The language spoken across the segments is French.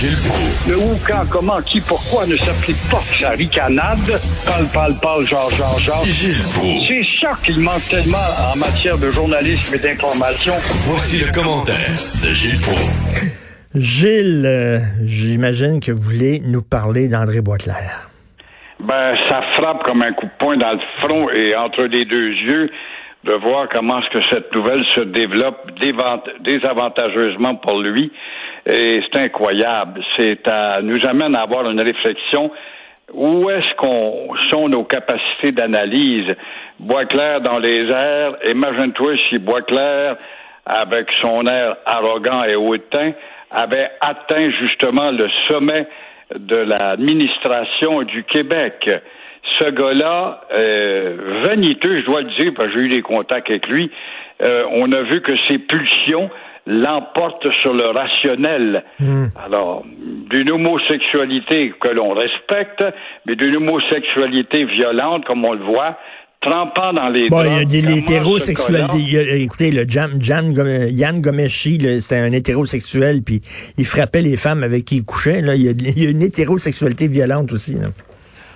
Gilles Proulx. Le où, quand, comment, qui, pourquoi ne s'applique pas sa ricanade? Parle, parle, parle, genre, genre, genre. Gilles Proulx. C'est ça qu'il manque tellement en matière de journalisme et d'information. Voici le commentaire de Gilles Proulx. Gilles, euh, j'imagine que vous voulez nous parler d'André Boisclair. Ben, ça frappe comme un coup de poing dans le front et entre les deux yeux de voir comment est-ce que cette nouvelle se développe désavantageusement pour lui. Et c'est incroyable. C'est à, nous amène à avoir une réflexion. Où est-ce qu'on sont nos capacités d'analyse? Boisclair dans les airs. Imagine-toi si Boisclair, avec son air arrogant et hautain, avait atteint justement le sommet de l'administration du Québec. Ce gars-là, euh, vaniteux, je dois le dire, parce que j'ai eu des contacts avec lui, euh, on a vu que ses pulsions l'emportent sur le rationnel. Alors, d'une homosexualité que l'on respecte, mais d'une homosexualité violente, comme on le voit, trempant dans les Bon, il y a des l'hétérosexualité. Écoutez, le Jan, Jan Gom- Yann Gomeshi, c'était un hétérosexuel, puis il frappait les femmes avec qui il couchait. Là. Il, y a, il y a une hétérosexualité violente aussi. là.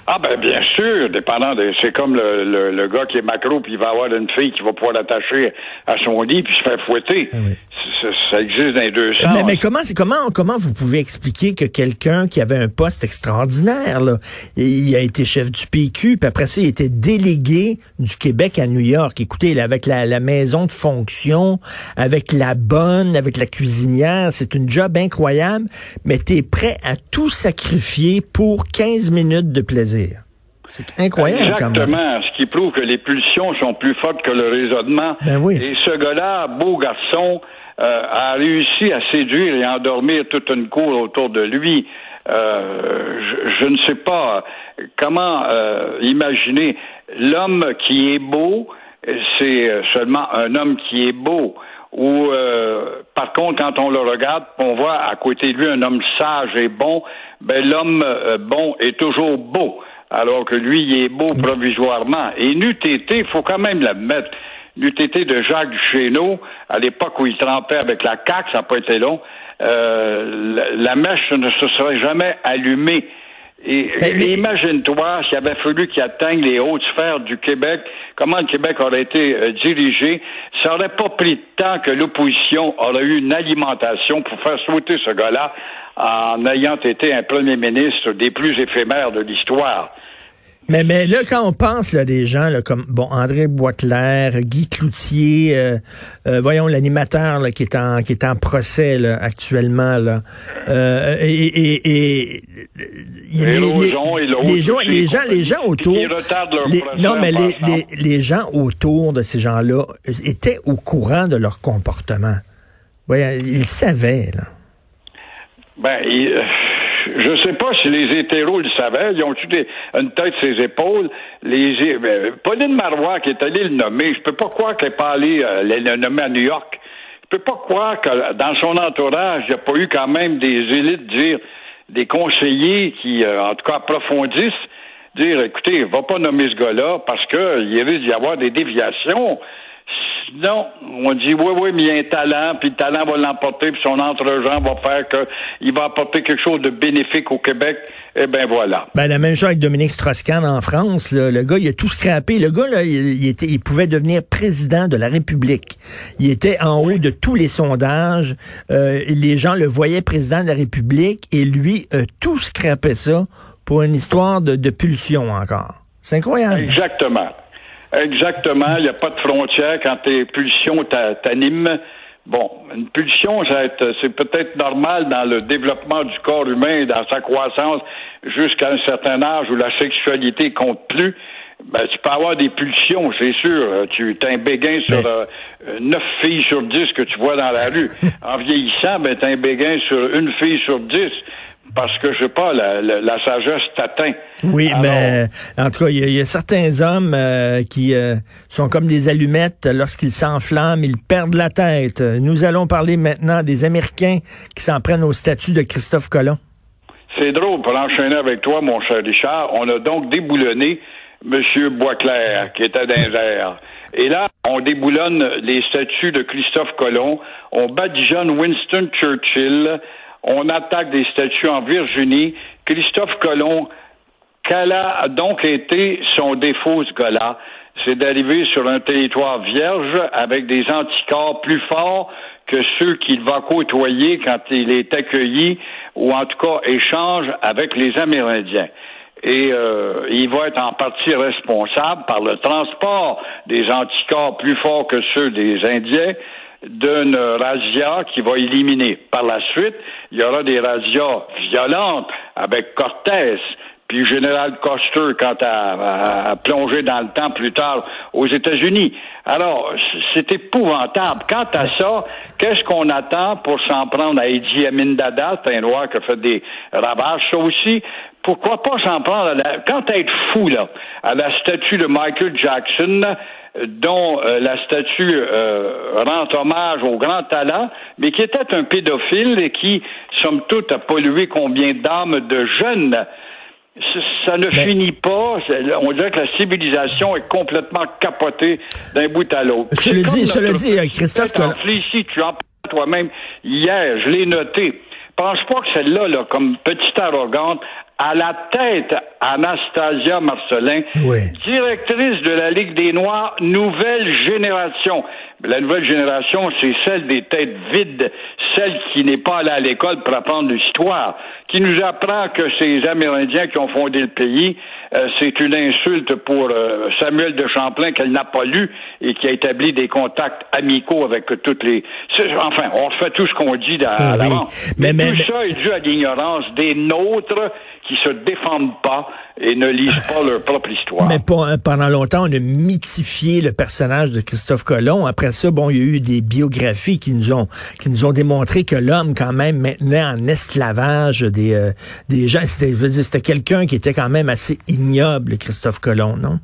Ah ben bien sûr, dépendant de c'est comme le, le, le gars qui est macro puis il va avoir une fille qui va pouvoir l'attacher à son lit puis se faire fouetter. Ah oui. Ça, ça existe dans les deux sens. Mais, mais comment, c'est- comment, comment vous pouvez expliquer que quelqu'un qui avait un poste extraordinaire, là, il a été chef du PQ, puis après ça, il était délégué du Québec à New York? Écoutez, là, avec la, la maison de fonction, avec la bonne, avec la cuisinière, c'est une job incroyable, mais tu es prêt à tout sacrifier pour 15 minutes de plaisir. C'est incroyable. Exactement, ce qui prouve que les pulsions sont plus fortes que le raisonnement. Ben oui. Et ce gars-là, beau garçon, euh, a réussi à séduire et à endormir toute une cour autour de lui. Euh, je, je ne sais pas comment euh, imaginer l'homme qui est beau, c'est seulement un homme qui est beau. Ou par contre, quand on le regarde, on voit à côté de lui un homme sage et bon, ben l'homme bon est toujours beau, alors que lui, il est beau provisoirement. Et NUTT, il faut quand même l'admettre, l'UTT de Jacques Duchesneau, à l'époque où il trempait avec la CAQ, ça n'a pas été long, euh, la, la mèche ne se serait jamais allumée. Et, et imagine-toi s'il avait fallu qu'il atteigne les hautes sphères du Québec, comment le Québec aurait été euh, dirigé. Ça n'aurait pas pris de temps que l'opposition aurait eu une alimentation pour faire sauter ce gars-là en ayant été un premier ministre des plus éphémères de l'histoire. Mais, mais là, quand on pense là, des gens là, comme bon André Boisclair, Guy Cloutier, euh, euh, voyons l'animateur là, qui est en qui est en procès là, actuellement là, euh, et, et, les, gens, les gens, les gens autour, les- non mais les, les, les gens autour de ces gens-là étaient au courant de leur comportement. Voyons, ils savaient là. Ben, il- euh, je sais pas si les hétéros le savaient. Ils ont eu des- une tête ses épaules? Les, ben, Pauline Marois, qui est allée le nommer, je peux pas croire qu'elle n'est pas allée euh, le le nommer à New York. Je peux pas croire que dans son entourage, il n'y a pas eu quand même des élites dire, des conseillers qui, euh, en tout cas, approfondissent, dire, écoutez, va pas nommer ce gars-là parce qu'il risque d'y avoir des déviations. Sinon, on dit oui, oui, mais il y a un talent, puis le talent va l'emporter, puis son entre-gens va faire qu'il va apporter quelque chose de bénéfique au Québec. Eh ben voilà. Ben, la même chose avec Dominique Strauss-Kahn en France. là. Le gars, il a tout scrappé. Le gars, là, il, il était, il pouvait devenir président de la République. Il était en haut de tous les sondages. Euh, les gens le voyaient président de la République et lui, euh, tout scrapé ça pour une histoire de, de pulsion encore. C'est incroyable. Exactement. Exactement. Il n'y a pas de frontière quand tes pulsions t'a- t'animent. Bon, une pulsion, c'est peut-être normal dans le développement du corps humain, dans sa croissance, jusqu'à un certain âge où la sexualité compte plus. Ben, tu peux avoir des pulsions, c'est sûr. Tu as un béguin sur Mais- euh, neuf filles sur dix que tu vois dans la rue. En vieillissant, ben, tu as un béguin sur une fille sur dix. Parce que, je sais pas, la, la, la sagesse t'atteint. Oui, Alors, mais en tout cas, il y, y a certains hommes euh, qui euh, sont comme des allumettes lorsqu'ils s'enflamment, ils perdent la tête. Nous allons parler maintenant des Américains qui s'en prennent au statut de Christophe Colomb. C'est drôle, pour enchaîner avec toi, mon cher Richard, on a donc déboulonné M. Boisclair, qui était les airs. Et là, on déboulonne les statues de Christophe Colomb, on badigeonne Winston Churchill, on attaque des statues en Virginie. Christophe Colomb, quel a donc été son défaut, ce gars-là? C'est d'arriver sur un territoire vierge avec des anticorps plus forts que ceux qu'il va côtoyer quand il est accueilli ou en tout cas échange avec les Amérindiens et euh, il va être en partie responsable par le transport des anticorps plus forts que ceux des Indiens d'une razzia qui va éliminer. Par la suite, il y aura des razzias violentes avec Cortés, puis le général Custer quant à, à, plonger dans le temps plus tard aux États-Unis. Alors, c'est épouvantable. Quant à ça, qu'est-ce qu'on attend pour s'en prendre à Idi Amin Dada, c'est un roi qui a fait des ravages, ça aussi, pourquoi pas s'en prendre à la, quand être fou, là, à la statue de Michael Jackson, dont euh, la statue euh, rend hommage au grand talent, mais qui était un pédophile et qui, somme toute, a pollué combien d'âmes de jeunes. Ça ne finit pas. On dirait que la civilisation est complètement capotée d'un bout à l'autre. Je le dis, je le dis, Christophe. Ici, tu en toi-même hier, je l'ai noté. Pense pas que celle-là, là, comme petite arrogante, à la tête Anastasia Marcelin, directrice de la Ligue des Noirs, nouvelle génération. La nouvelle génération, c'est celle des têtes vides, celle qui n'est pas allée à l'école pour apprendre l'histoire, qui nous apprend que ces Amérindiens qui ont fondé le pays, euh, c'est une insulte pour euh, Samuel de Champlain qu'elle n'a pas lu et qui a établi des contacts amicaux avec toutes les. Enfin, on fait tout ce qu'on dit à mais, mais, tout ça est dû à l'ignorance des nôtres qui se défendent pas et ne lisent pas leur propre histoire. Mais pendant longtemps, on a mythifié le personnage de Christophe Colomb. Après ça, bon, il y a eu des biographies qui nous ont qui nous ont démontré que l'homme, quand même, maintenait en esclavage des euh, des gens. C'était, c'était quelqu'un qui était quand même assez ignoble, Christophe Colomb, non?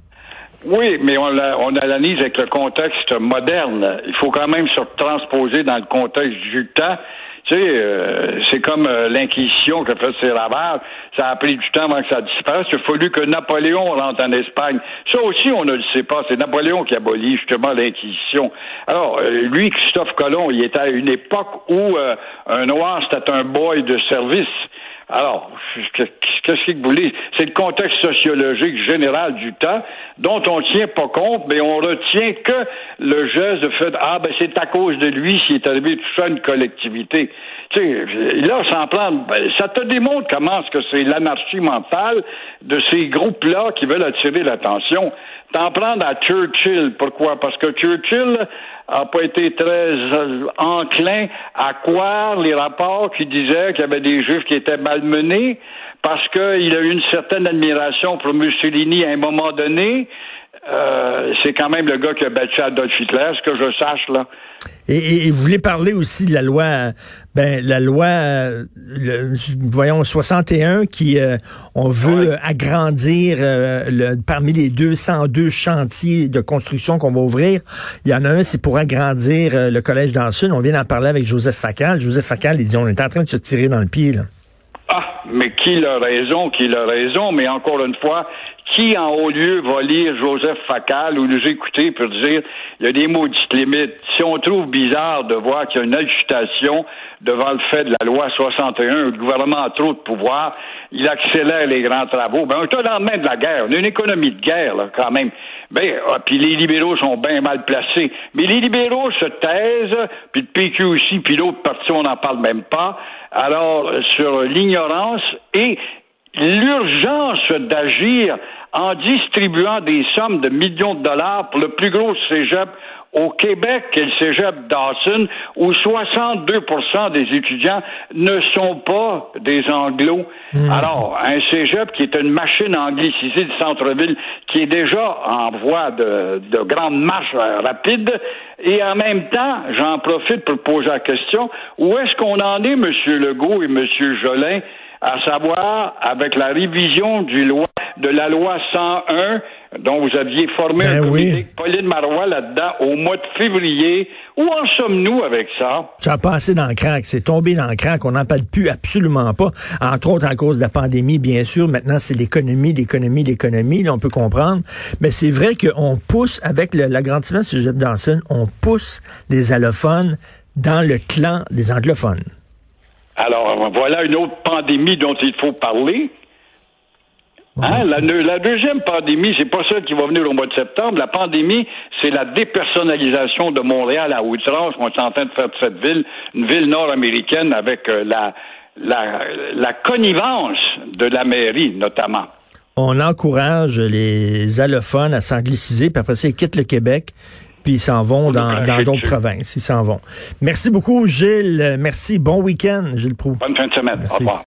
Oui, mais on, on analyse avec le contexte moderne. Il faut quand même se transposer dans le contexte du temps. Tu sais, euh, c'est comme euh, l'Inquisition qui a fait ses ravages. Ça a pris du temps avant que ça disparaisse. Il a fallu que Napoléon rentre en Espagne. Ça aussi, on ne le sait pas. C'est Napoléon qui abolit justement l'Inquisition. Alors, euh, lui, Christophe Colomb, il était à une époque où un noir, c'était un boy de service. Alors, qu'est-ce que vous voulez? C'est le contexte sociologique général du temps dont on ne tient pas compte, mais on retient que le geste de fait Ah, ben c'est à cause de lui s'il est arrivé tout ça une collectivité. Tu sais, là, s'en prendre, ben, ça te démontre comment est-ce que c'est l'anarchie mentale de ces groupes-là qui veulent attirer l'attention. T'en prendre à Churchill. Pourquoi? Parce que Churchill a pas été très euh, enclin à croire les rapports qui disaient qu'il y avait des Juifs qui étaient malmenés parce qu'il a eu une certaine admiration pour Mussolini à un moment donné. Euh, c'est quand même le gars qui a battu Adolf Hitler, ce que je sache, là. Et, vous voulez parler aussi de la loi, ben la loi, voyons 61 qui, euh, on veut agrandir euh, le, parmi les 202 chantiers de construction qu'on va ouvrir. Il y en a un, c'est pour agrandir le collège d'Anson. On vient d'en parler avec Joseph Facal. Joseph Facal, il dit on est en train de se tirer dans le pied là. Ah, mais qui a raison, qui a raison, mais encore une fois, qui en haut lieu va lire Joseph Facal ou nous écouter pour dire il y a des maudites limites. Si on trouve bizarre de voir qu'il y a une agitation devant le fait de la loi 61 où le gouvernement a trop de pouvoir, il accélère les grands travaux. Ben, on est au lendemain de la guerre. On a une économie de guerre, là, quand même. Ben, ah, puis les libéraux sont bien mal placés. Mais les libéraux se taisent, puis le PQ aussi, puis l'autre parti, on n'en parle même pas. Alors, sur l'ignorance et l'urgence d'agir en distribuant des sommes de millions de dollars pour le plus gros cégep au Québec, est le cégep Dawson, où 62% des étudiants ne sont pas des anglos. Hmm. Alors, un cégep qui est une machine anglicisée du centre-ville, qui est déjà en voie de, de grande marche euh, rapide, et en même temps, j'en profite pour poser la question, où est-ce qu'on en est, M. Legault et M. Jolin, à savoir avec la révision du loi de la loi 101 dont vous aviez formé Ben un comité, oui. Pauline Marois là-dedans, au mois de février. Où en sommes-nous avec ça? Ça a passé dans le crack, c'est tombé dans le crack, on n'en parle plus absolument pas. Entre autres à cause de la pandémie, bien sûr. Maintenant, c'est l'économie, l'économie, l'économie, là, on peut comprendre. Mais c'est vrai qu'on pousse, avec l'agrandissement sur Jeff Dawson, on pousse les allophones dans le clan des anglophones. Alors, voilà une autre pandémie dont il faut parler. Hein, la, deux- la deuxième pandémie, c'est pas celle qui va venir au mois de septembre. La pandémie, c'est la dépersonnalisation de Montréal à outrance. On est en train de faire de cette ville une ville nord-américaine avec euh, la, la, la connivence de la mairie, notamment. On encourage les allophones à s'angliciser, puis après ça, ils quittent le Québec, puis ils s'en vont dans dans d'autres provinces. Ils s'en vont. Merci beaucoup, Gilles. Merci. Bon week-end, Gilles Proux. Bonne fin de semaine. Merci. Au revoir.